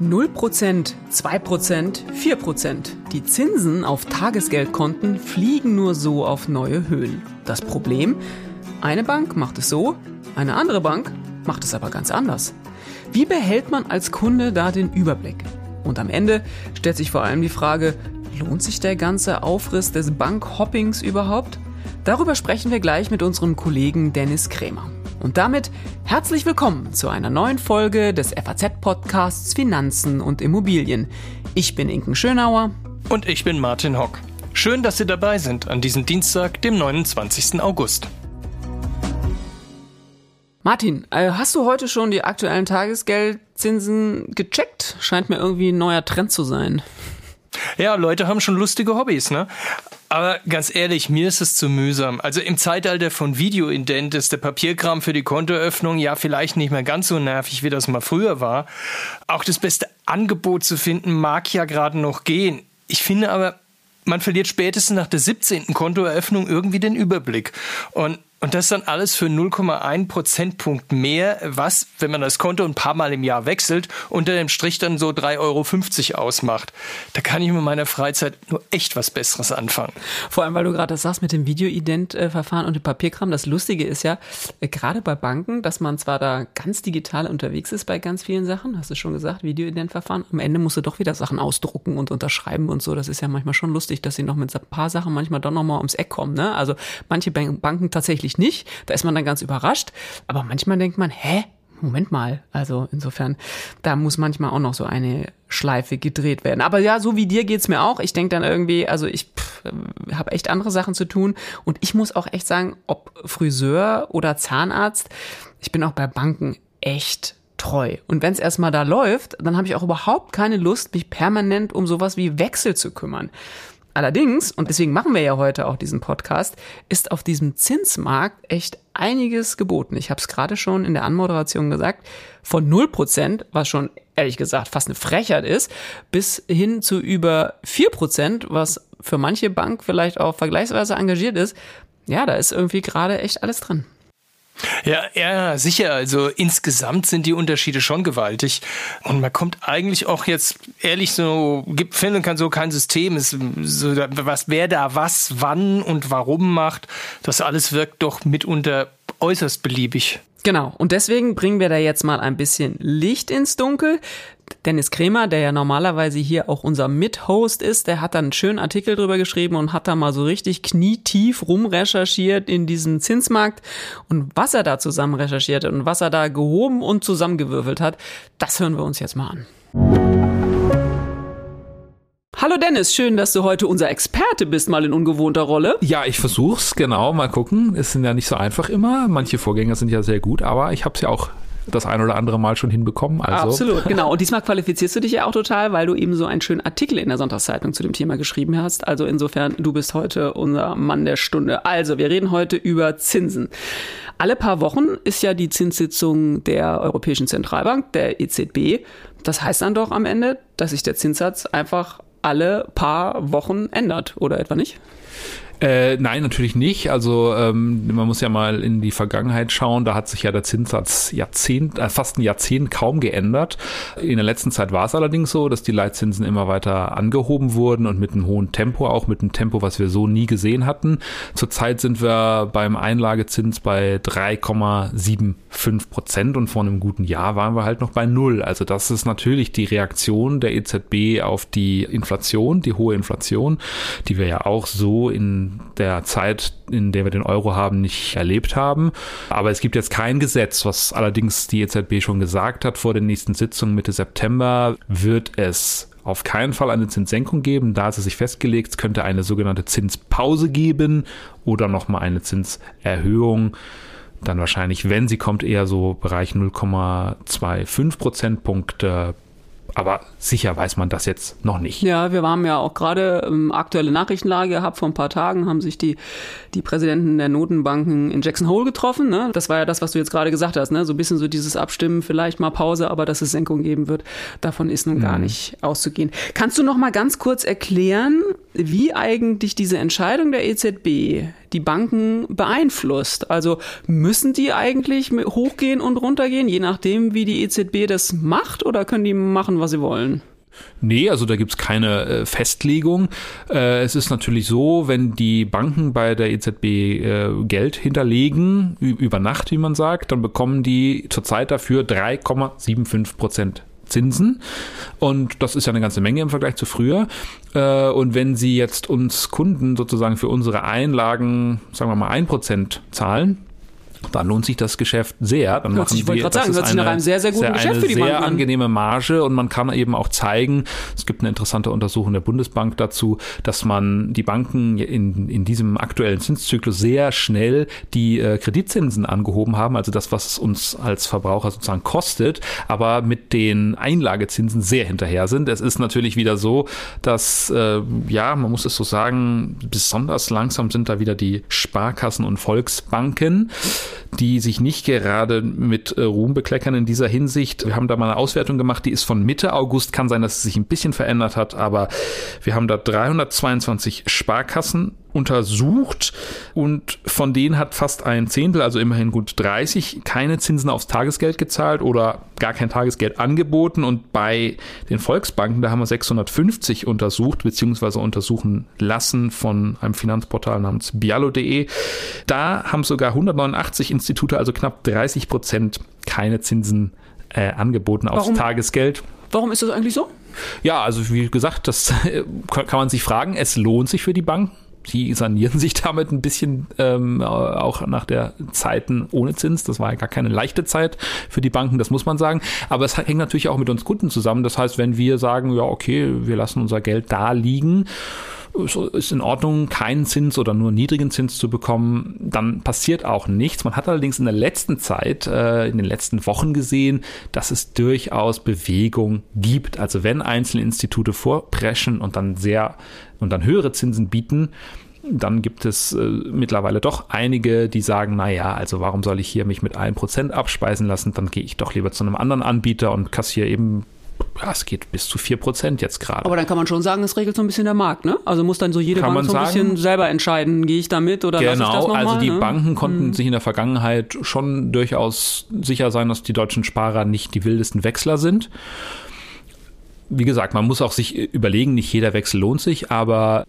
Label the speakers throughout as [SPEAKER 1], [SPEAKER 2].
[SPEAKER 1] Null Prozent, zwei Prozent, vier Prozent. Die Zinsen auf Tagesgeldkonten fliegen nur so auf neue Höhen. Das Problem? Eine Bank macht es so, eine andere Bank macht es aber ganz anders. Wie behält man als Kunde da den Überblick? Und am Ende stellt sich vor allem die Frage, lohnt sich der ganze Aufriss des Bankhoppings überhaupt? Darüber sprechen wir gleich mit unserem Kollegen Dennis Krämer. Und damit herzlich willkommen zu einer neuen Folge des FAZ-Podcasts Finanzen und Immobilien. Ich bin Inken Schönauer.
[SPEAKER 2] Und ich bin Martin Hock. Schön, dass Sie dabei sind an diesem Dienstag, dem 29. August.
[SPEAKER 1] Martin, äh, hast du heute schon die aktuellen Tagesgeldzinsen gecheckt? Scheint mir irgendwie ein neuer Trend zu sein.
[SPEAKER 2] Ja, Leute haben schon lustige Hobbys, ne? Aber ganz ehrlich, mir ist es zu mühsam. Also im Zeitalter von Videoident ist der Papierkram für die Kontoöffnung ja vielleicht nicht mehr ganz so nervig, wie das mal früher war. Auch das beste Angebot zu finden mag ja gerade noch gehen. Ich finde aber, man verliert spätestens nach der 17. Kontoeröffnung irgendwie den Überblick. Und und das dann alles für 0,1 Prozentpunkt mehr, was, wenn man das Konto ein paar Mal im Jahr wechselt, unter dem Strich dann so 3,50 Euro ausmacht. Da kann ich mit meiner Freizeit nur echt was Besseres anfangen.
[SPEAKER 1] Vor allem, weil du gerade das sagst mit dem Videoident-Verfahren und dem Papierkram. Das Lustige ist ja, äh, gerade bei Banken, dass man zwar da ganz digital unterwegs ist bei ganz vielen Sachen, hast du schon gesagt, Videoident-Verfahren, am Ende musst du doch wieder Sachen ausdrucken und unterschreiben und so. Das ist ja manchmal schon lustig, dass sie noch mit ein paar Sachen manchmal doch nochmal ums Eck kommen. Ne? Also manche Banken tatsächlich eigentlich nicht. Da ist man dann ganz überrascht. Aber manchmal denkt man, hä? Moment mal. Also insofern, da muss manchmal auch noch so eine Schleife gedreht werden. Aber ja, so wie dir geht's mir auch. Ich denke dann irgendwie, also ich habe echt andere Sachen zu tun. Und ich muss auch echt sagen, ob Friseur oder Zahnarzt, ich bin auch bei Banken echt treu. Und wenn es erstmal da läuft, dann habe ich auch überhaupt keine Lust, mich permanent um sowas wie Wechsel zu kümmern. Allerdings, und deswegen machen wir ja heute auch diesen Podcast, ist auf diesem Zinsmarkt echt einiges geboten. Ich habe es gerade schon in der Anmoderation gesagt, von 0%, was schon ehrlich gesagt fast eine Frechheit ist, bis hin zu über 4%, was für manche Bank vielleicht auch vergleichsweise engagiert ist. Ja, da ist irgendwie gerade echt alles drin.
[SPEAKER 2] Ja, ja, sicher. Also insgesamt sind die Unterschiede schon gewaltig. Und man kommt eigentlich auch jetzt ehrlich so, gibt, finden kann so kein System, ist so, was, wer da was, wann und warum macht. Das alles wirkt doch mitunter äußerst beliebig.
[SPEAKER 1] Genau. Und deswegen bringen wir da jetzt mal ein bisschen Licht ins Dunkel. Dennis Kremer, der ja normalerweise hier auch unser Mit-Host ist, der hat dann einen schönen Artikel drüber geschrieben und hat da mal so richtig knietief rumrecherchiert in diesem Zinsmarkt. Und was er da zusammen recherchiert hat und was er da gehoben und zusammengewürfelt hat, das hören wir uns jetzt mal an. Hallo Dennis, schön, dass du heute unser Experte bist, mal in ungewohnter Rolle.
[SPEAKER 3] Ja, ich versuch's, genau, mal gucken. Es sind ja nicht so einfach immer. Manche Vorgänger sind ja sehr gut, aber ich habe es ja auch das ein oder andere Mal schon hinbekommen. Also.
[SPEAKER 1] Absolut, genau. Und diesmal qualifizierst du dich ja auch total, weil du eben so einen schönen Artikel in der Sonntagszeitung zu dem Thema geschrieben hast. Also insofern, du bist heute unser Mann der Stunde. Also, wir reden heute über Zinsen. Alle paar Wochen ist ja die Zinssitzung der Europäischen Zentralbank, der EZB. Das heißt dann doch am Ende, dass sich der Zinssatz einfach alle paar Wochen ändert, oder etwa nicht?
[SPEAKER 3] Äh, nein, natürlich nicht. Also ähm, man muss ja mal in die Vergangenheit schauen. Da hat sich ja der Zinssatz Jahrzehnt, äh, fast ein Jahrzehnt kaum geändert. In der letzten Zeit war es allerdings so, dass die Leitzinsen immer weiter angehoben wurden und mit einem hohen Tempo, auch mit einem Tempo, was wir so nie gesehen hatten. Zurzeit sind wir beim Einlagezins bei 3,75 Prozent und vor einem guten Jahr waren wir halt noch bei null. Also das ist natürlich die Reaktion der EZB auf die Inflation, die hohe Inflation, die wir ja auch so in der Zeit, in der wir den Euro haben, nicht erlebt haben. Aber es gibt jetzt kein Gesetz, was allerdings die EZB schon gesagt hat, vor den nächsten Sitzungen Mitte September wird es auf keinen Fall eine Zinssenkung geben. Da ist es sich festgelegt, es könnte eine sogenannte Zinspause geben oder nochmal eine Zinserhöhung. Dann wahrscheinlich, wenn sie kommt, eher so Bereich 0,25 Prozentpunkte aber sicher weiß man das jetzt noch nicht.
[SPEAKER 1] Ja, wir haben ja auch gerade ähm, aktuelle Nachrichtenlage gehabt. Vor ein paar Tagen haben sich die, die Präsidenten der Notenbanken in Jackson Hole getroffen. Ne? Das war ja das, was du jetzt gerade gesagt hast. Ne? So ein bisschen so dieses Abstimmen, vielleicht mal Pause, aber dass es Senkung geben wird, davon ist nun mhm. gar nicht auszugehen. Kannst du noch mal ganz kurz erklären, wie eigentlich diese Entscheidung der EZB, die Banken beeinflusst. Also müssen die eigentlich hochgehen und runtergehen, je nachdem, wie die EZB das macht, oder können die machen, was sie wollen?
[SPEAKER 3] Nee, also da gibt's keine äh, Festlegung. Äh, es ist natürlich so, wenn die Banken bei der EZB äh, Geld hinterlegen, über Nacht, wie man sagt, dann bekommen die zurzeit dafür 3,75 Prozent Zinsen. Und das ist ja eine ganze Menge im Vergleich zu früher. Äh, und wenn Sie jetzt uns Kunden sozusagen für unsere Einlagen, sagen wir mal, ein Prozent zahlen, dann lohnt sich das Geschäft sehr. Dann
[SPEAKER 1] machen ich wollte gerade sagen, hört sich nach einem sehr, sehr guten sehr, Geschäft für die
[SPEAKER 3] Banken sehr angenehme Marge und man kann eben auch zeigen, es gibt eine interessante Untersuchung der Bundesbank dazu, dass man die Banken in, in diesem aktuellen Zinszyklus sehr schnell die äh, Kreditzinsen angehoben haben, also das, was es uns als Verbraucher sozusagen kostet, aber mit den Einlagezinsen sehr hinterher sind. Es ist natürlich wieder so, dass, äh, ja, man muss es so sagen, besonders langsam sind da wieder die Sparkassen und Volksbanken die sich nicht gerade mit äh, Ruhm bekleckern in dieser Hinsicht. Wir haben da mal eine Auswertung gemacht, die ist von Mitte August. Kann sein, dass es sich ein bisschen verändert hat, aber wir haben da 322 Sparkassen untersucht und von denen hat fast ein Zehntel, also immerhin gut 30, keine Zinsen aufs Tagesgeld gezahlt oder gar kein Tagesgeld angeboten und bei den Volksbanken, da haben wir 650 untersucht bzw. untersuchen lassen von einem Finanzportal namens bialo.de. Da haben sogar 189 Institute, also knapp 30 Prozent, keine Zinsen äh, angeboten aufs
[SPEAKER 1] Warum?
[SPEAKER 3] Tagesgeld.
[SPEAKER 1] Warum ist das eigentlich so?
[SPEAKER 3] Ja, also wie gesagt, das kann man sich fragen. Es lohnt sich für die Banken die sanieren sich damit ein bisschen ähm, auch nach der Zeiten ohne Zins. Das war ja gar keine leichte Zeit für die Banken, das muss man sagen. Aber es hängt natürlich auch mit uns Kunden zusammen. Das heißt, wenn wir sagen, ja, okay, wir lassen unser Geld da liegen, ist in Ordnung, keinen Zins oder nur niedrigen Zins zu bekommen, dann passiert auch nichts. Man hat allerdings in der letzten Zeit, äh, in den letzten Wochen gesehen, dass es durchaus Bewegung gibt. Also wenn einzelne Institute vorpreschen und dann sehr und dann höhere Zinsen bieten, dann gibt es äh, mittlerweile doch einige, die sagen, naja, also warum soll ich hier mich mit einem Prozent abspeisen lassen? Dann gehe ich doch lieber zu einem anderen Anbieter und kassiere eben ja, es geht bis zu 4% jetzt gerade.
[SPEAKER 1] Aber dann kann man schon sagen, es regelt so ein bisschen der Markt, ne? Also muss dann so jede kann Bank so ein sagen, bisschen selber entscheiden, gehe ich da mit oder genau, lasse ich das
[SPEAKER 3] Genau, also die
[SPEAKER 1] ne?
[SPEAKER 3] Banken konnten hm. sich in der Vergangenheit schon durchaus sicher sein, dass die deutschen Sparer nicht die wildesten Wechsler sind wie gesagt, man muss auch sich überlegen, nicht jeder Wechsel lohnt sich, aber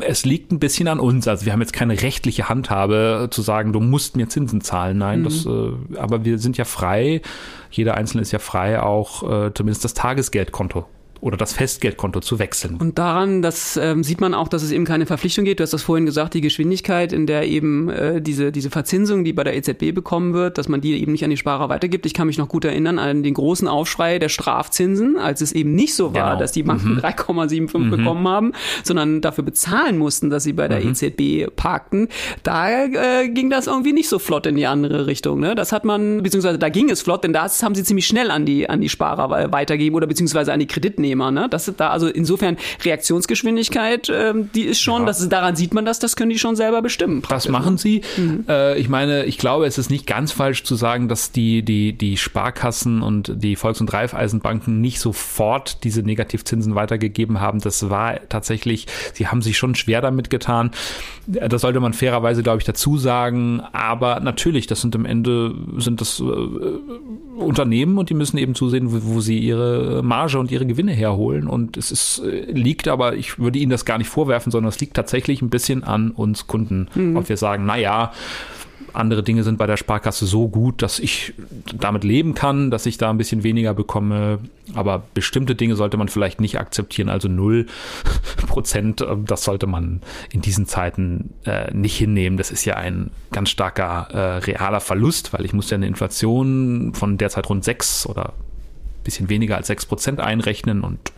[SPEAKER 3] es liegt ein bisschen an uns. Also wir haben jetzt keine rechtliche Handhabe zu sagen, du musst mir Zinsen zahlen. Nein, mhm. das, äh, aber wir sind ja frei. Jeder Einzelne ist ja frei, auch äh, zumindest das Tagesgeldkonto oder das Festgeldkonto zu wechseln.
[SPEAKER 1] Und daran, das ähm, sieht man auch, dass es eben keine Verpflichtung geht. Du hast das vorhin gesagt, die Geschwindigkeit, in der eben äh, diese, diese Verzinsung, die bei der EZB bekommen wird, dass man die eben nicht an die Sparer weitergibt. Ich kann mich noch gut erinnern an den großen Aufschrei der Strafzinsen, als es eben nicht so war, genau. dass die Banken mhm. 3,75 mhm. bekommen haben, sondern dafür bezahlen mussten, dass sie bei der mhm. EZB parkten. Da äh, ging das irgendwie nicht so flott in die andere Richtung. Ne? Das hat man, beziehungsweise da ging es flott, denn das haben sie ziemlich schnell an die, an die Sparer weitergegeben oder beziehungsweise an die Kreditnehmer. Teilnehmer. Ne? Das da also insofern Reaktionsgeschwindigkeit, ähm, die ist schon, ja. das ist, daran sieht man das, das können die schon selber bestimmen.
[SPEAKER 3] Das machen sie. Mhm. Äh, ich meine, ich glaube, es ist nicht ganz falsch zu sagen, dass die die die Sparkassen und die Volks- und Raiffeisenbanken nicht sofort diese Negativzinsen weitergegeben haben. Das war tatsächlich, sie haben sich schon schwer damit getan. Das sollte man fairerweise, glaube ich, dazu sagen. Aber natürlich, das sind am Ende sind das äh, Unternehmen und die müssen eben zusehen, wo, wo sie ihre Marge und ihre Gewinne herholen. Und es ist, äh, liegt aber, ich würde Ihnen das gar nicht vorwerfen, sondern es liegt tatsächlich ein bisschen an uns Kunden. Mhm. Ob wir sagen, naja, andere Dinge sind bei der Sparkasse so gut, dass ich damit leben kann, dass ich da ein bisschen weniger bekomme. Aber bestimmte Dinge sollte man vielleicht nicht akzeptieren. Also null Prozent, äh, das sollte man in diesen Zeiten äh, nicht hinnehmen. Das ist ja ein ganz starker äh, realer Verlust, weil ich muss ja eine Inflation von derzeit rund sechs oder bisschen weniger als 6% einrechnen und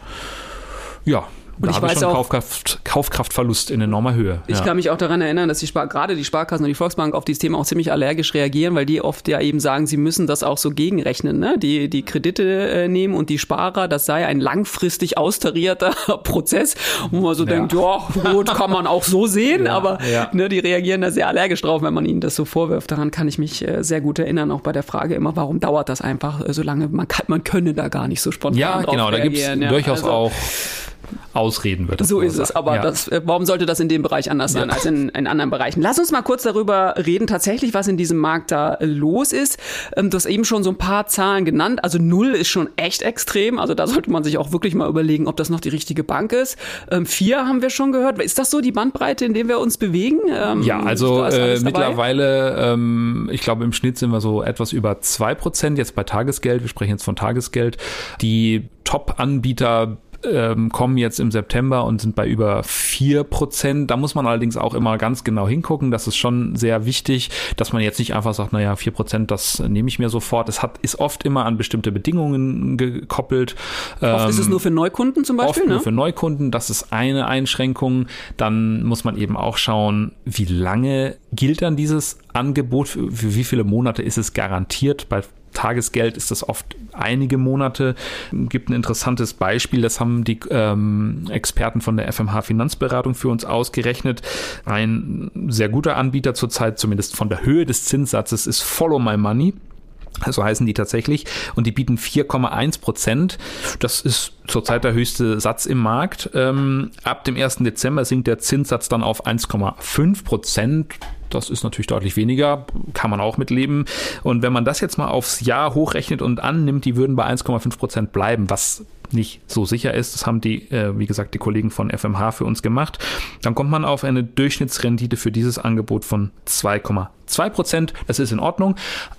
[SPEAKER 3] ja, und da ich weiß schon auch, Kaufkraft, Kaufkraftverlust in enormer Höhe.
[SPEAKER 1] Ich ja. kann mich auch daran erinnern, dass die Spar gerade die Sparkassen und die Volksbank auf dieses Thema auch ziemlich allergisch reagieren, weil die oft ja eben sagen, sie müssen das auch so gegenrechnen, ne? Die, die Kredite äh, nehmen und die Sparer, das sei ein langfristig austarierter Prozess, wo man so ja. denkt, ja, gut, kann man auch so sehen, ja, aber Ne, die reagieren da sehr allergisch drauf, wenn man ihnen das so vorwirft. Daran kann ich mich äh, sehr gut erinnern, auch bei der Frage immer, warum dauert das einfach äh, so lange? Man kann, man könne da gar nicht so spontan
[SPEAKER 3] Ja, genau, da gibt es durchaus also, auch ausreden wird.
[SPEAKER 1] So ist es, aber ja. das, äh, warum sollte das in dem Bereich anders sein ja. als in, in, anderen Bereichen? Lass uns mal kurz darüber reden, tatsächlich, was in diesem Markt da los ist. Ähm, du hast eben schon so ein paar Zahlen genannt. Also null ist schon echt extrem. Also da sollte man sich auch wirklich mal überlegen, ob das noch die richtige Bank ist. Ähm, vier haben wir schon gehört. Ist das so die Bandbreite, in der wir uns bewegen?
[SPEAKER 3] Ähm, ja, also äh, mittlerweile, ähm, ich glaube, im Schnitt sind wir so etwas über zwei Prozent jetzt bei Tagesgeld. Wir sprechen jetzt von Tagesgeld. Die Top-Anbieter ähm, kommen jetzt im September und sind bei über vier Prozent. Da muss man allerdings auch immer ganz genau hingucken. Das ist schon sehr wichtig, dass man jetzt nicht einfach sagt, naja, vier Prozent, das nehme ich mir sofort. Es hat, ist oft immer an bestimmte Bedingungen gekoppelt.
[SPEAKER 1] Oft ähm, ist es ähm, nur für Neukunden zum Beispiel,
[SPEAKER 3] oft ne? nur für Neukunden. Das ist eine Einschränkung. Dann muss man eben auch schauen, wie lange gilt dann dieses Angebot? Für, für wie viele Monate ist es garantiert? Bei Tagesgeld ist das oft einige Monate. Gibt ein interessantes Beispiel, das haben die ähm, Experten von der FMH Finanzberatung für uns ausgerechnet. Ein sehr guter Anbieter zurzeit, zumindest von der Höhe des Zinssatzes, ist Follow My Money. So heißen die tatsächlich. Und die bieten 4,1 Prozent. Das ist zurzeit der höchste Satz im Markt. Ähm, ab dem 1. Dezember sinkt der Zinssatz dann auf 1,5 Prozent. Das ist natürlich deutlich weniger, kann man auch mitleben. Und wenn man das jetzt mal aufs Jahr hochrechnet und annimmt, die würden bei 1,5 Prozent bleiben, was nicht so sicher ist. Das haben die, äh, wie gesagt, die Kollegen von FMH für uns gemacht. Dann kommt man auf eine Durchschnittsrendite für dieses Angebot von 2,2 Prozent. Das ist in Ordnung.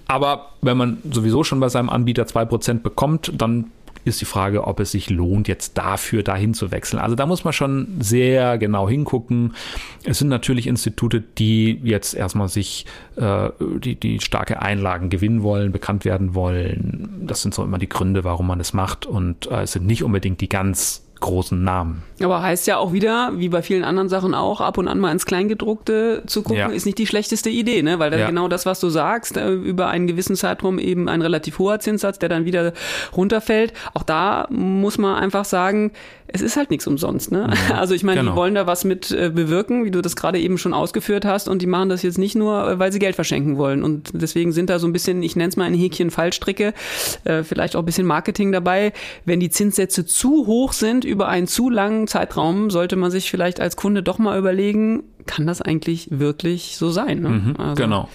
[SPEAKER 3] Aber wenn man sowieso schon bei seinem Anbieter 2 Prozent bekommt, dann ist die Frage, ob es sich lohnt, jetzt dafür dahin zu wechseln. Also da muss man schon sehr genau hingucken. Es sind natürlich Institute, die jetzt erstmal sich äh, die, die starke Einlagen gewinnen wollen, bekannt werden wollen. Das sind so immer die Gründe, warum man es macht. Und äh, es sind nicht unbedingt die ganz großen Namen.
[SPEAKER 1] Aber heißt ja auch wieder, wie bei vielen anderen Sachen auch, ab und an mal ins Kleingedruckte zu gucken, ja. ist nicht die schlechteste Idee, ne? Weil dann ja. genau das, was du sagst, äh, über einen gewissen Zeitraum eben ein relativ hoher Zinssatz, der dann wieder runterfällt. Auch da muss man einfach sagen, es ist halt nichts umsonst. Ne? Ja, also ich meine, genau. die wollen da was mit äh, bewirken, wie du das gerade eben schon ausgeführt hast, und die machen das jetzt nicht nur, äh, weil sie Geld verschenken wollen. Und deswegen sind da so ein bisschen, ich nenne es mal ein Häkchen Fallstricke, äh, vielleicht auch ein bisschen Marketing dabei. Wenn die Zinssätze zu hoch sind über einen zu langen Zeitraum, sollte man sich vielleicht als Kunde doch mal überlegen, kann das eigentlich wirklich so sein? Ne?
[SPEAKER 3] Mhm, also, genau.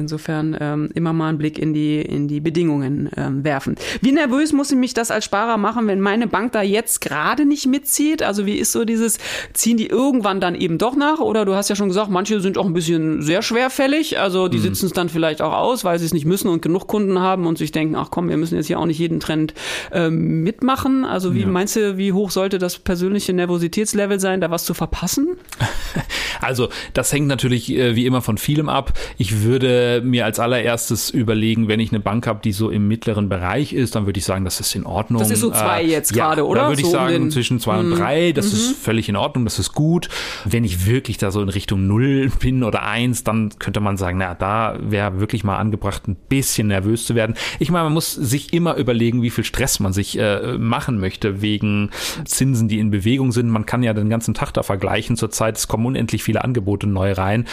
[SPEAKER 1] Insofern ähm, immer mal einen Blick in die, in die Bedingungen ähm, werfen. Wie nervös muss ich mich das als Sparer machen, wenn meine Bank da jetzt gerade nicht mitzieht? Also wie ist so dieses, ziehen die irgendwann dann eben doch nach? Oder du hast ja schon gesagt, manche sind auch ein bisschen sehr schwerfällig. Also die mhm. sitzen es dann vielleicht auch aus, weil sie es nicht müssen und genug Kunden haben und sich denken, ach komm, wir müssen jetzt hier auch nicht jeden Trend ähm, mitmachen. Also wie ja. meinst du, wie hoch sollte das persönliche Nervositätslevel sein, da was zu verpassen?
[SPEAKER 3] Also das hängt natürlich äh, wie immer von vielem ab. Ich würde mir als allererstes überlegen, wenn ich eine Bank habe, die so im mittleren Bereich ist, dann würde ich sagen, das ist in Ordnung. Das
[SPEAKER 1] ist so zwei äh, jetzt ja, gerade, oder?
[SPEAKER 3] Da würde so ich sagen, um zwischen zwei und mhm. drei, das mhm. ist völlig in Ordnung, das ist gut. Wenn ich wirklich da so in Richtung null bin oder eins, dann könnte man sagen, na, da wäre wirklich mal angebracht, ein bisschen nervös zu werden. Ich meine, man muss sich immer überlegen, wie viel Stress man sich äh, machen möchte wegen Zinsen, die in Bewegung sind. Man kann ja den ganzen Tag da vergleichen. Zurzeit es kommen unendlich viele Angebote neu rein.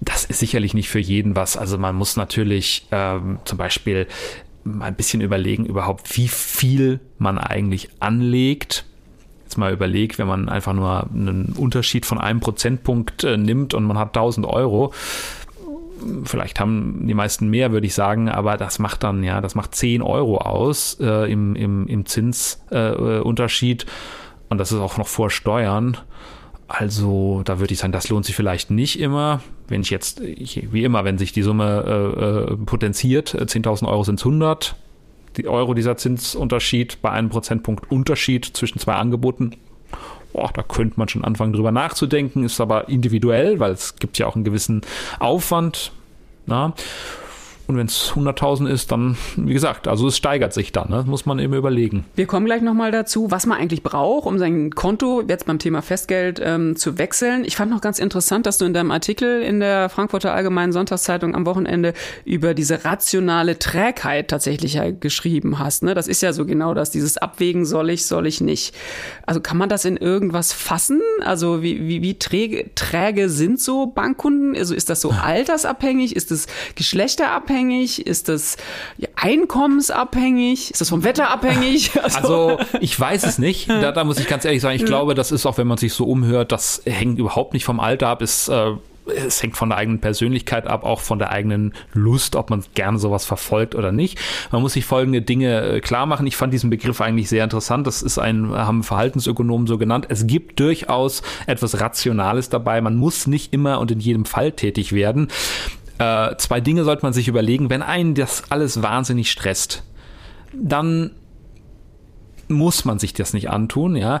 [SPEAKER 3] Das ist sicherlich nicht für jeden was. Also man muss natürlich ähm, zum Beispiel mal ein bisschen überlegen überhaupt, wie viel man eigentlich anlegt. Jetzt mal überlegt, wenn man einfach nur einen Unterschied von einem Prozentpunkt äh, nimmt und man hat 1000 Euro, vielleicht haben die meisten mehr, würde ich sagen, aber das macht dann, ja, das macht 10 Euro aus äh, im, im, im Zinsunterschied. Äh, und das ist auch noch vor Steuern. Also da würde ich sagen, das lohnt sich vielleicht nicht immer. Wenn ich jetzt, ich, wie immer, wenn sich die Summe äh, äh potenziert, 10.000 äh, Euro sind 100 die Euro dieser Zinsunterschied bei einem Prozentpunkt Unterschied zwischen zwei Angeboten. Boah, da könnte man schon anfangen drüber nachzudenken, ist aber individuell, weil es gibt ja auch einen gewissen Aufwand. Na? Und wenn es 100.000 ist, dann, wie gesagt, also es steigert sich dann, ne? muss man eben überlegen.
[SPEAKER 1] Wir kommen gleich nochmal dazu, was man eigentlich braucht, um sein Konto jetzt beim Thema Festgeld ähm, zu wechseln. Ich fand noch ganz interessant, dass du in deinem Artikel in der Frankfurter Allgemeinen Sonntagszeitung am Wochenende über diese rationale Trägheit tatsächlich ja geschrieben hast. Ne? Das ist ja so genau das, dieses Abwägen soll ich, soll ich nicht. Also kann man das in irgendwas fassen? Also wie, wie, wie träge, träge sind so Bankkunden? Also ist das so altersabhängig? Ist es geschlechterabhängig? Abhängig? Ist das einkommensabhängig? Ist das vom Wetter abhängig?
[SPEAKER 3] Also, also ich weiß es nicht. Da, da, muss ich ganz ehrlich sagen, ich glaube, das ist auch, wenn man sich so umhört, das hängt überhaupt nicht vom Alter ab. Ist äh, es hängt von der eigenen Persönlichkeit ab, auch von der eigenen Lust, ob man gerne sowas verfolgt oder nicht. Man muss sich folgende Dinge äh, klar machen. Ich fand diesen Begriff eigentlich sehr interessant. Das ist ein, haben Verhaltensökonomen so genannt. Es gibt durchaus etwas Rationales dabei. Man muss nicht immer und in jedem Fall tätig werden. Äh, zwei Dinge sollte man sich überlegen. Wenn einen das alles wahnsinnig stresst, dann muss man sich das nicht antun, ja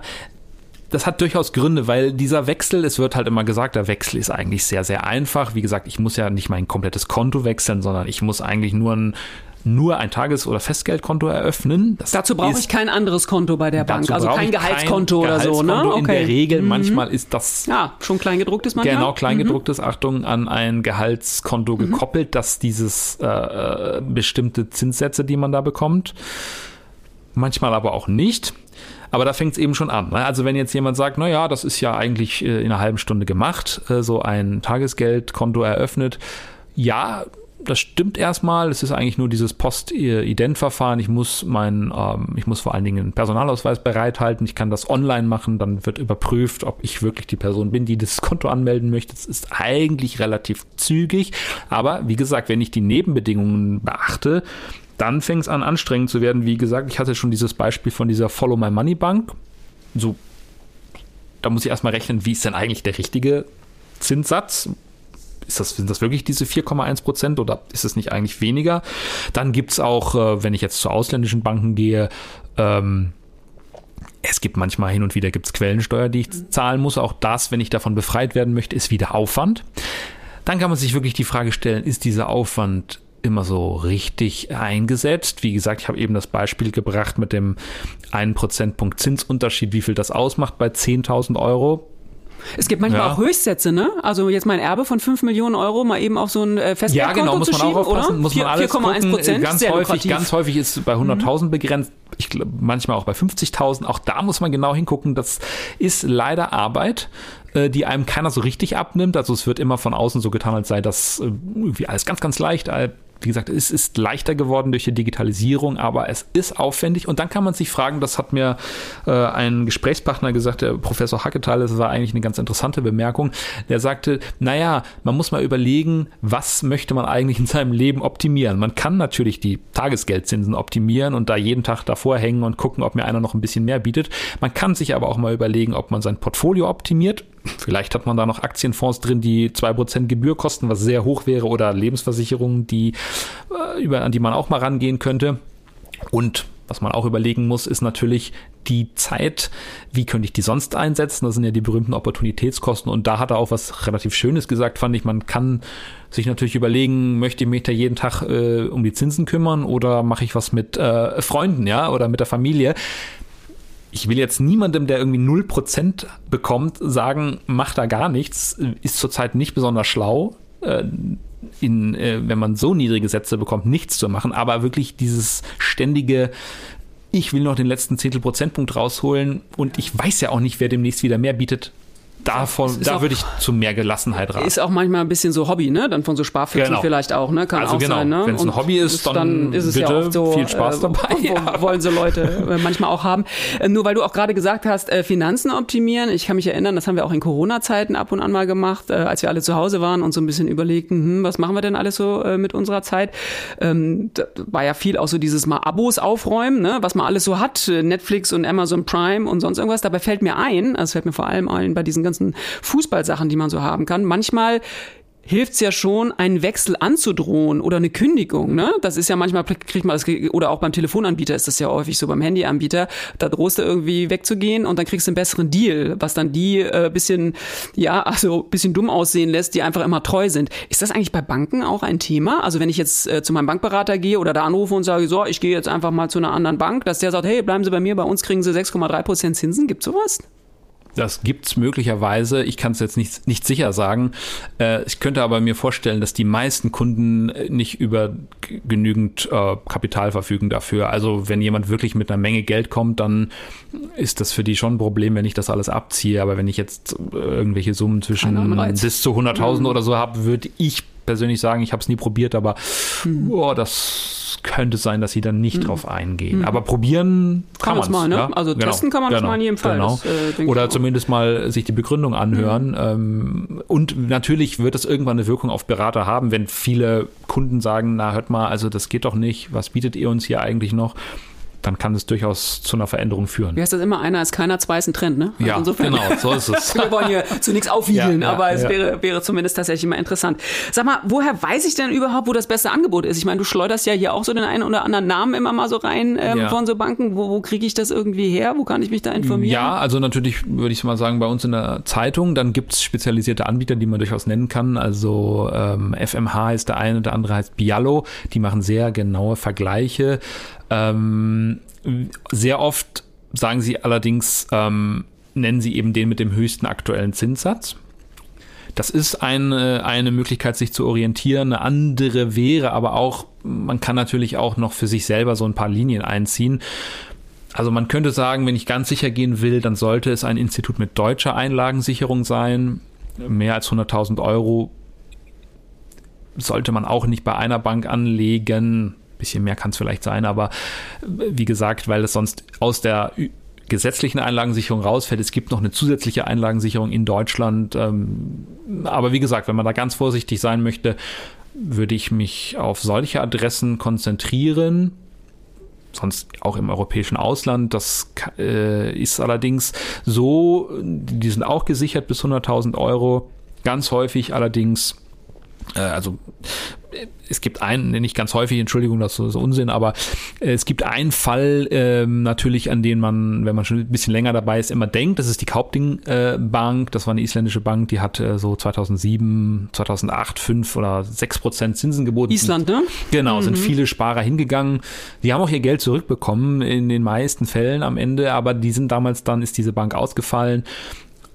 [SPEAKER 3] das hat durchaus Gründe, weil dieser Wechsel, es wird halt immer gesagt, der Wechsel ist eigentlich sehr, sehr einfach. Wie gesagt, ich muss ja nicht mein komplettes Konto wechseln, sondern ich muss eigentlich nur ein nur ein Tages- oder Festgeldkonto eröffnen.
[SPEAKER 1] Das dazu brauche ich kein anderes Konto bei der Bank, also kein Gehaltskonto kein oder so, ne?
[SPEAKER 3] Okay. In der Regel, mhm. manchmal ist das.
[SPEAKER 1] Ja, schon kleingedrucktes manchmal.
[SPEAKER 3] Genau, kleingedrucktes, mhm. Achtung, an ein Gehaltskonto mhm. gekoppelt, dass dieses äh, äh, bestimmte Zinssätze, die man da bekommt. Manchmal aber auch nicht. Aber da fängt es eben schon an. Ne? Also wenn jetzt jemand sagt, na ja, das ist ja eigentlich äh, in einer halben Stunde gemacht, äh, so ein Tagesgeldkonto eröffnet, ja, das stimmt erstmal. Es ist eigentlich nur dieses Post-Ident-Verfahren. Ich muss mein, ähm, ich muss vor allen Dingen einen Personalausweis bereithalten. Ich kann das online machen. Dann wird überprüft, ob ich wirklich die Person bin, die das Konto anmelden möchte. Das ist eigentlich relativ zügig. Aber wie gesagt, wenn ich die Nebenbedingungen beachte, dann fängt es an, anstrengend zu werden. Wie gesagt, ich hatte schon dieses Beispiel von dieser Follow My Money Bank. So, da muss ich erstmal rechnen, wie ist denn eigentlich der richtige Zinssatz? Ist das, sind das wirklich diese 4,1 Prozent oder ist es nicht eigentlich weniger? Dann gibt es auch, äh, wenn ich jetzt zu ausländischen Banken gehe, ähm, es gibt manchmal hin und wieder gibt's Quellensteuer, die ich zahlen muss. Auch das, wenn ich davon befreit werden möchte, ist wieder Aufwand. Dann kann man sich wirklich die Frage stellen, ist dieser Aufwand immer so richtig eingesetzt. Wie gesagt, ich habe eben das Beispiel gebracht mit dem einen Prozentpunkt Zinsunterschied, wie viel das ausmacht bei 10.000 Euro.
[SPEAKER 1] Es gibt manchmal ja. auch Höchstsätze, ne? Also jetzt mein Erbe von 5 Millionen Euro mal eben auf so ein äh, Festgeldkonto
[SPEAKER 3] Ja, genau, muss man
[SPEAKER 1] schieben,
[SPEAKER 3] auch aufpassen.
[SPEAKER 1] Oder?
[SPEAKER 3] Muss man alles 4,1
[SPEAKER 1] Prozent.
[SPEAKER 3] Ganz häufig, lukrativ. ganz häufig ist bei 100.000 mhm. begrenzt. Ich glaube, manchmal auch bei 50.000. Auch da muss man genau hingucken. Das ist leider Arbeit äh, die einem keiner so richtig abnimmt. Also es wird immer von außen so getan, als sei das äh, irgendwie alles ganz, ganz leicht wie gesagt, es ist leichter geworden durch die Digitalisierung, aber es ist aufwendig. Und dann kann man sich fragen, das hat mir äh, ein Gesprächspartner gesagt, der Professor Hacketal, das war eigentlich eine ganz interessante Bemerkung. Der sagte, naja, man muss mal überlegen, was möchte man eigentlich in seinem Leben optimieren. Man kann natürlich die Tagesgeldzinsen optimieren und da jeden Tag davor hängen und gucken, ob mir einer noch ein bisschen mehr bietet. Man kann sich aber auch mal überlegen, ob man sein Portfolio optimiert Vielleicht hat man da noch Aktienfonds drin, die zwei Prozent Gebühr kosten, was sehr hoch wäre, oder Lebensversicherungen, die, äh, über, an die man auch mal rangehen könnte. Und was man auch überlegen muss, ist natürlich die Zeit, wie könnte ich die sonst einsetzen? Das sind ja die berühmten Opportunitätskosten. Und da hat er auch was relativ Schönes gesagt, fand ich. Man kann sich natürlich überlegen, möchte ich mich da jeden Tag äh, um die Zinsen kümmern oder mache ich was mit äh, Freunden, ja, oder mit der Familie? Ich will jetzt niemandem, der irgendwie 0% bekommt, sagen, mach da gar nichts, ist zurzeit nicht besonders schlau. Äh, in, äh, wenn man so niedrige Sätze bekommt, nichts zu machen, aber wirklich dieses ständige, ich will noch den letzten Zehntel Prozentpunkt rausholen und ich weiß ja auch nicht, wer demnächst wieder mehr bietet, davon, da würde ich zu mehr Gelassenheit raten.
[SPEAKER 1] Ist auch manchmal ein bisschen so Hobby, ne? Dann von so Sparfüchsen genau. vielleicht auch, ne? Kann also auch genau. sein, ne?
[SPEAKER 3] Wenn es ein Hobby ist, dann, dann ist es bitte ja oft so, viel Spaß äh, dabei.
[SPEAKER 1] Ja. Wollen so Leute äh, manchmal auch haben. Äh, nur weil du auch gerade gesagt hast, äh, Finanzen optimieren. Ich kann mich erinnern, das haben wir auch in Corona-Zeiten ab und an mal gemacht, äh, als wir alle zu Hause waren und so ein bisschen überlegten, hm, was machen wir denn alles so mit unserer Zeit? Ähm, da war ja viel auch so dieses mal Abos aufräumen, ne? Was man alles so hat, Netflix und Amazon Prime und sonst irgendwas. Dabei fällt mir ein, also fällt mir vor allem ein bei diesen ganzen ganzen Fußballsachen, die man so haben kann. Manchmal hilft's ja schon, einen Wechsel anzudrohen oder eine Kündigung. Ne? Das ist ja manchmal, kriegt man das, oder auch beim Telefonanbieter ist das ja häufig so, beim Handyanbieter, da drohst du irgendwie wegzugehen und dann kriegst du einen besseren Deal, was dann die äh, bisschen, ja, also bisschen dumm aussehen lässt, die einfach immer treu sind. Ist das eigentlich bei Banken auch ein Thema? Also wenn ich jetzt äh, zu meinem Bankberater gehe oder da anrufe und sage, so, ich gehe jetzt einfach mal zu einer anderen Bank, dass der sagt, hey, bleiben Sie bei mir, bei uns kriegen Sie 6,3 Prozent Zinsen, gibt's sowas?
[SPEAKER 3] Das gibt's möglicherweise. Ich kann es jetzt nicht, nicht sicher sagen. Äh, ich könnte aber mir vorstellen, dass die meisten Kunden äh, nicht über genügend äh, Kapital verfügen dafür. Also wenn jemand wirklich mit einer Menge Geld kommt, dann ist das für die schon ein Problem, wenn ich das alles abziehe. Aber wenn ich jetzt äh, irgendwelche Summen zwischen bis zu 100.000 mhm. oder so habe, würde ich persönlich sagen, ich habe es nie probiert, aber hm. oh, das könnte sein, dass sie dann nicht hm. drauf eingehen. Hm. Aber probieren kann, man es
[SPEAKER 1] mal, ne?
[SPEAKER 3] Ja?
[SPEAKER 1] Also genau. testen kann man genau. mal in jedem Fall.
[SPEAKER 3] Genau. Das, äh, Oder zumindest mal sich die Begründung anhören. Mhm. und natürlich wird es irgendwann eine Wirkung auf Berater haben, wenn viele Kunden sagen, na hört mal, also das geht doch nicht, was bietet ihr uns hier eigentlich noch? Dann kann es durchaus zu einer Veränderung führen.
[SPEAKER 1] Wie heißt das immer? Einer ist keiner, zwei ist ein Trend, ne?
[SPEAKER 3] Also ja, insofern, genau, so ist es.
[SPEAKER 1] wir wollen hier zu nichts aufwiegeln, ja, ja, aber es ja. wäre, wäre zumindest tatsächlich mal interessant. Sag mal, woher weiß ich denn überhaupt, wo das beste Angebot ist? Ich meine, du schleuderst ja hier auch so den einen oder anderen Namen immer mal so rein ähm, von so Banken. Wo, wo kriege ich das irgendwie her? Wo kann ich mich da informieren?
[SPEAKER 3] Ja, also natürlich würde ich mal sagen, bei uns in der Zeitung, dann gibt es spezialisierte Anbieter, die man durchaus nennen kann. Also ähm, FMH ist der eine, der andere heißt Biallo. Die machen sehr genaue Vergleiche. Ähm, sehr oft sagen sie allerdings, ähm, nennen sie eben den mit dem höchsten aktuellen Zinssatz. Das ist eine, eine Möglichkeit, sich zu orientieren. Eine andere wäre aber auch, man kann natürlich auch noch für sich selber so ein paar Linien einziehen. Also man könnte sagen, wenn ich ganz sicher gehen will, dann sollte es ein Institut mit deutscher Einlagensicherung sein. Mehr als 100.000 Euro sollte man auch nicht bei einer Bank anlegen bisschen mehr kann es vielleicht sein, aber äh, wie gesagt, weil es sonst aus der gesetzlichen Einlagensicherung rausfällt. Es gibt noch eine zusätzliche Einlagensicherung in Deutschland. Ähm, aber wie gesagt, wenn man da ganz vorsichtig sein möchte, würde ich mich auf solche Adressen konzentrieren. Sonst auch im europäischen Ausland. Das äh, ist allerdings so, die sind auch gesichert bis 100.000 Euro. Ganz häufig allerdings äh, also es gibt einen, nicht ganz häufig, Entschuldigung, das ist so Unsinn, aber es gibt einen Fall ähm, natürlich, an den man, wenn man schon ein bisschen länger dabei ist, immer denkt. Das ist die Kaupding äh, Bank. Das war eine isländische Bank, die hat äh, so 2007, 2008 5 oder 6 Prozent Zinsen geboten.
[SPEAKER 1] Island, ne?
[SPEAKER 3] Genau, mhm. sind viele Sparer hingegangen. Die haben auch ihr Geld zurückbekommen in den meisten Fällen am Ende, aber die sind damals dann ist diese Bank ausgefallen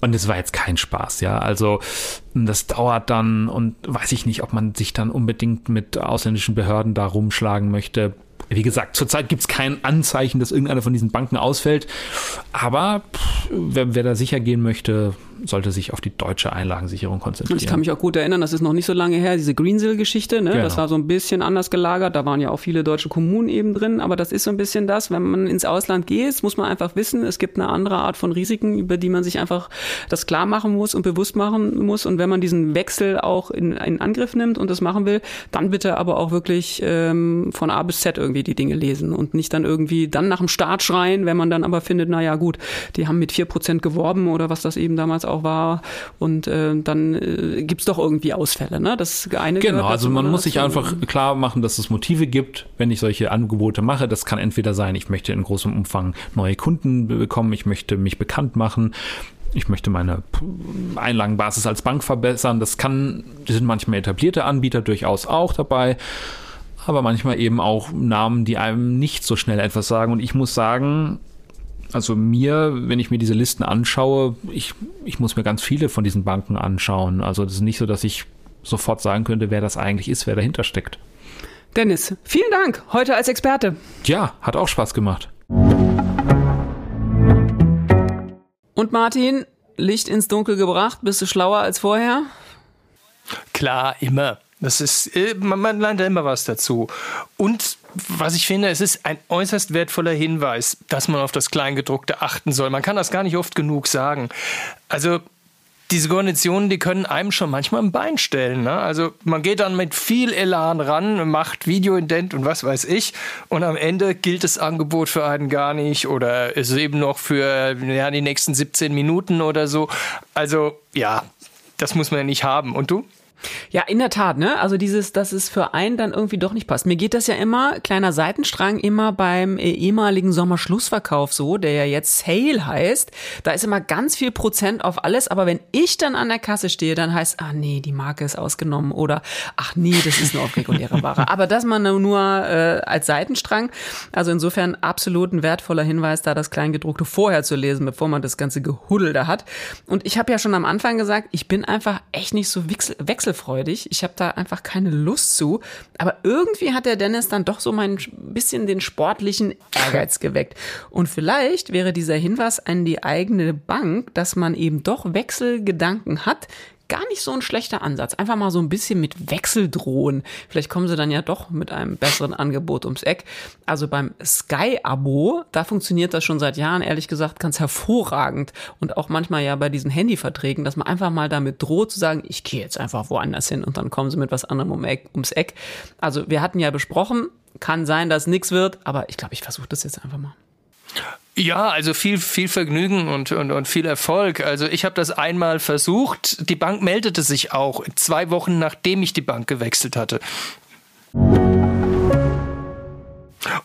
[SPEAKER 3] und es war jetzt kein Spaß, ja. Also das dauert dann und weiß ich nicht, ob man sich dann unbedingt mit ausländischen Behörden da rumschlagen möchte. Wie gesagt, zurzeit gibt es kein Anzeichen, dass irgendeine von diesen Banken ausfällt. Aber pff, wer, wer da sicher gehen möchte, sollte sich auf die deutsche Einlagensicherung konzentrieren.
[SPEAKER 1] Ich kann mich auch gut erinnern, das ist noch nicht so lange her, diese Greensill-Geschichte, ne? Genau. das war so ein bisschen anders gelagert, da waren ja auch viele deutsche Kommunen eben drin, aber das ist so ein bisschen das, wenn man ins Ausland geht, muss man einfach wissen, es gibt eine andere Art von Risiken, über die man sich einfach das klar machen muss und bewusst machen muss und wenn man diesen Wechsel auch in, in Angriff nimmt und das machen will, dann bitte aber auch wirklich ähm, von A bis Z irgendwie die Dinge lesen und nicht dann irgendwie dann nach dem Start schreien, wenn man dann aber findet, naja gut, die haben mit vier Prozent geworben oder was das eben damals auch war. Und äh, dann äh, gibt es doch irgendwie Ausfälle. Ne? Das eine
[SPEAKER 3] genau, also man muss sich einfach klar machen, dass es Motive gibt, wenn ich solche Angebote mache. Das kann entweder sein, ich möchte in großem Umfang neue Kunden bekommen, ich möchte mich bekannt machen ich möchte meine Einlagenbasis als Bank verbessern. Das kann, das sind manchmal etablierte Anbieter durchaus auch dabei, aber manchmal eben auch Namen, die einem nicht so schnell etwas sagen. Und ich muss sagen, also mir, wenn ich mir diese Listen anschaue, ich, ich muss mir ganz viele von diesen Banken anschauen. Also das ist nicht so, dass ich sofort sagen könnte, wer das eigentlich ist, wer dahinter steckt.
[SPEAKER 1] Dennis, vielen Dank heute als Experte.
[SPEAKER 3] Ja, hat auch Spaß gemacht.
[SPEAKER 1] Und Martin, Licht ins Dunkel gebracht, bist du schlauer als vorher?
[SPEAKER 2] Klar, immer. Das ist, äh, man, man lernt ja immer was dazu. Und was ich finde, es ist ein äußerst wertvoller Hinweis, dass man auf das Kleingedruckte achten soll. Man kann das gar nicht oft genug sagen. Also diese Konditionen, die können einem schon manchmal ein Bein stellen. Ne? Also man geht dann mit viel Elan ran, macht Videoident und was weiß ich. Und am Ende gilt das Angebot für einen gar nicht oder ist eben noch für ja, die nächsten 17 Minuten oder so. Also ja, das muss man ja nicht haben. Und du?
[SPEAKER 1] Ja, in der Tat, ne? Also dieses, dass es für einen dann irgendwie doch nicht passt. Mir geht das ja immer, kleiner Seitenstrang, immer beim äh, ehemaligen Sommerschlussverkauf so, der ja jetzt Sale heißt. Da ist immer ganz viel Prozent auf alles, aber wenn ich dann an der Kasse stehe, dann heißt, ah nee, die Marke ist ausgenommen oder ach nee, das ist nur auf reguläre Ware. aber das man nur äh, als Seitenstrang. Also insofern absolut ein wertvoller Hinweis, da das Kleingedruckte vorher zu lesen, bevor man das ganze Gehuddel da hat. Und ich habe ja schon am Anfang gesagt, ich bin einfach echt nicht so wechsel wechselfreudig. Ich habe da einfach keine Lust zu. Aber irgendwie hat der Dennis dann doch so mein bisschen den sportlichen Ehrgeiz geweckt. Und vielleicht wäre dieser Hinweis an die eigene Bank, dass man eben doch Wechselgedanken hat, gar nicht so ein schlechter Ansatz. Einfach mal so ein bisschen mit Wechsel drohen. Vielleicht kommen sie dann ja doch mit einem besseren Angebot ums Eck. Also beim Sky-Abo, da funktioniert das schon seit Jahren, ehrlich gesagt, ganz hervorragend. Und auch manchmal ja bei diesen Handyverträgen, dass man einfach mal damit droht zu sagen, ich gehe jetzt einfach woanders hin und dann kommen sie mit was anderem um ums Eck. Also wir hatten ja besprochen, kann sein, dass nichts wird, aber ich glaube, ich versuche das jetzt einfach mal.
[SPEAKER 2] Ja, also viel, viel Vergnügen und, und, und viel Erfolg. Also ich habe das einmal versucht. Die Bank meldete sich auch zwei Wochen nachdem ich die Bank gewechselt hatte.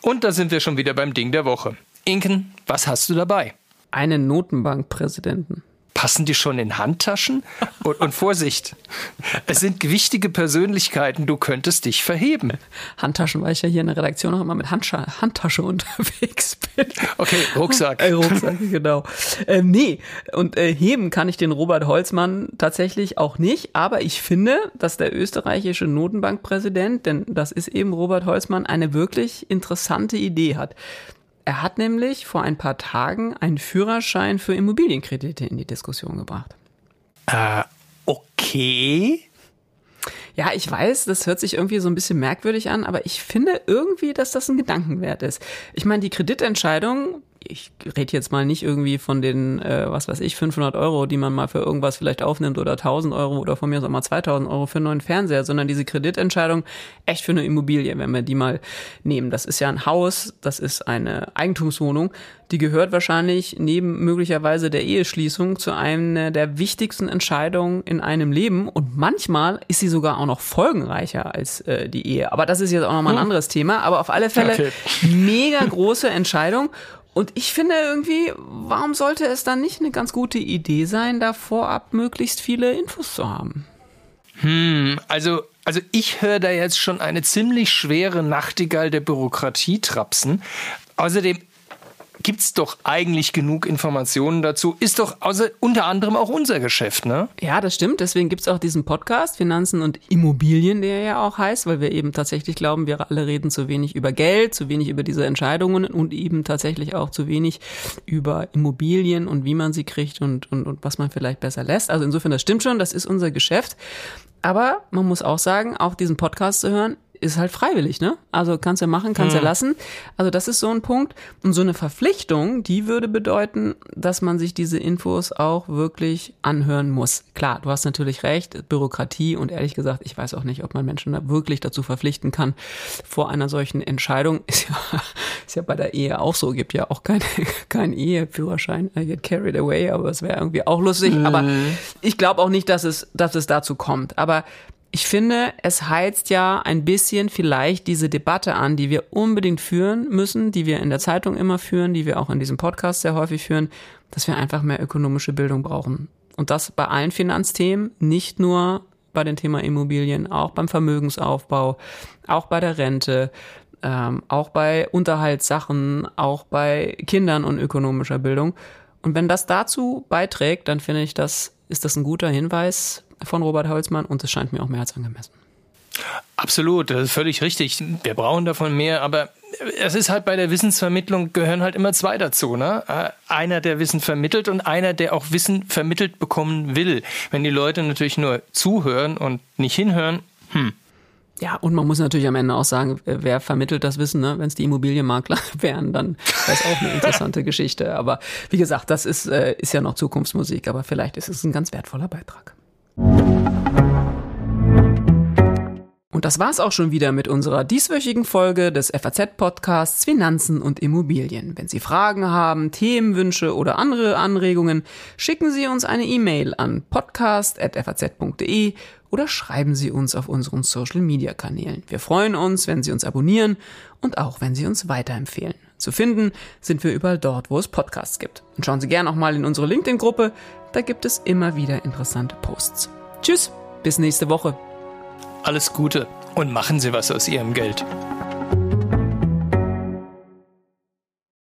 [SPEAKER 2] Und da sind wir schon wieder beim Ding der Woche. Inken, was hast du dabei?
[SPEAKER 1] Einen Notenbankpräsidenten.
[SPEAKER 2] Passen die schon in Handtaschen? Und, und Vorsicht, es sind gewichtige Persönlichkeiten, du könntest dich verheben.
[SPEAKER 1] Handtaschen, weil ich ja hier in der Redaktion auch immer mit Handscha Handtasche unterwegs bin.
[SPEAKER 2] Okay, Rucksack.
[SPEAKER 1] Äh, Rucksack, genau. Ähm, nee, und äh, heben kann ich den Robert Holzmann tatsächlich auch nicht, aber ich finde, dass der österreichische Notenbankpräsident, denn das ist eben Robert Holzmann, eine wirklich interessante Idee hat. Er hat nämlich vor ein paar Tagen einen Führerschein für Immobilienkredite in die Diskussion gebracht.
[SPEAKER 2] Äh, okay.
[SPEAKER 1] Ja, ich weiß, das hört sich irgendwie so ein bisschen merkwürdig an, aber ich finde irgendwie, dass das ein Gedankenwert ist. Ich meine, die Kreditentscheidung ich rede jetzt mal nicht irgendwie von den, äh, was weiß ich, 500 Euro, die man mal für irgendwas vielleicht aufnimmt oder 1000 Euro oder von mir aus auch mal 2000 Euro für einen neuen Fernseher, sondern diese Kreditentscheidung echt für eine Immobilie, wenn wir die mal nehmen. Das ist ja ein Haus, das ist eine Eigentumswohnung, die gehört wahrscheinlich neben möglicherweise der Eheschließung zu einer der wichtigsten Entscheidungen in einem Leben und manchmal ist sie sogar auch noch folgenreicher als äh, die Ehe. Aber das ist jetzt auch nochmal ein hm. anderes Thema, aber auf alle Fälle okay. mega große Entscheidung und ich finde irgendwie, warum sollte es dann nicht eine ganz gute Idee sein, da vorab möglichst viele Infos zu haben?
[SPEAKER 2] Hm, also, also ich höre da jetzt schon eine ziemlich schwere Nachtigall der Bürokratie trapsen. Außerdem gibt es doch eigentlich genug Informationen dazu. Ist doch außer, unter anderem auch unser Geschäft, ne?
[SPEAKER 1] Ja, das stimmt. Deswegen gibt es auch diesen Podcast, Finanzen und Immobilien, der ja auch heißt, weil wir eben tatsächlich glauben, wir alle reden zu wenig über Geld, zu wenig über diese Entscheidungen und eben tatsächlich auch zu wenig über Immobilien und wie man sie kriegt und, und, und was man vielleicht besser lässt. Also insofern, das stimmt schon, das ist unser Geschäft. Aber man muss auch sagen, auch diesen Podcast zu hören, ist halt freiwillig, ne? Also kannst du machen, kannst du hm. lassen. Also das ist so ein Punkt. Und so eine Verpflichtung, die würde bedeuten, dass man sich diese Infos auch wirklich anhören muss. Klar, du hast natürlich recht, Bürokratie und ehrlich gesagt, ich weiß auch nicht, ob man Menschen da wirklich dazu verpflichten kann, vor einer solchen Entscheidung. Ist ja, ist ja bei der Ehe auch so, gibt ja auch keinen kein Eheführerschein. I get carried away, aber es wäre irgendwie auch lustig. Mhm. Aber ich glaube auch nicht, dass es, dass es dazu kommt. Aber ich finde, es heizt ja ein bisschen vielleicht diese Debatte an, die wir unbedingt führen müssen, die wir in der Zeitung immer führen, die wir auch in diesem Podcast sehr häufig führen, dass wir einfach mehr ökonomische Bildung brauchen. Und das bei allen Finanzthemen, nicht nur bei dem Thema Immobilien, auch beim Vermögensaufbau, auch bei der Rente, ähm, auch bei Unterhaltssachen, auch bei Kindern und ökonomischer Bildung. Und wenn das dazu beiträgt, dann finde ich, das ist das ein guter Hinweis von Robert Holzmann und es scheint mir auch mehr als angemessen.
[SPEAKER 2] Absolut, das ist völlig richtig. Wir brauchen davon mehr, aber es ist halt bei der Wissensvermittlung gehören halt immer zwei dazu, ne? Einer, der Wissen vermittelt und einer, der auch Wissen vermittelt bekommen will. Wenn die Leute natürlich nur zuhören und nicht hinhören, hm.
[SPEAKER 1] Ja, und man muss natürlich am Ende auch sagen, wer vermittelt das Wissen, ne? Wenn es die Immobilienmakler wären, dann wäre es auch eine interessante Geschichte. Aber wie gesagt, das ist, äh, ist ja noch Zukunftsmusik, aber vielleicht ist es ein ganz wertvoller Beitrag. Und das war's auch schon wieder mit unserer dieswöchigen Folge des FAZ-Podcasts Finanzen und Immobilien. Wenn Sie Fragen haben, Themenwünsche oder andere Anregungen, schicken Sie uns eine E-Mail an podcast.faz.de oder schreiben Sie uns auf unseren Social-Media-Kanälen. Wir freuen uns, wenn Sie uns abonnieren und auch wenn Sie uns weiterempfehlen. Zu finden sind wir überall dort, wo es Podcasts gibt. Und schauen Sie gerne auch mal in unsere LinkedIn-Gruppe, da gibt es immer wieder interessante Posts. Tschüss, bis nächste Woche.
[SPEAKER 2] Alles Gute und machen Sie was aus Ihrem Geld.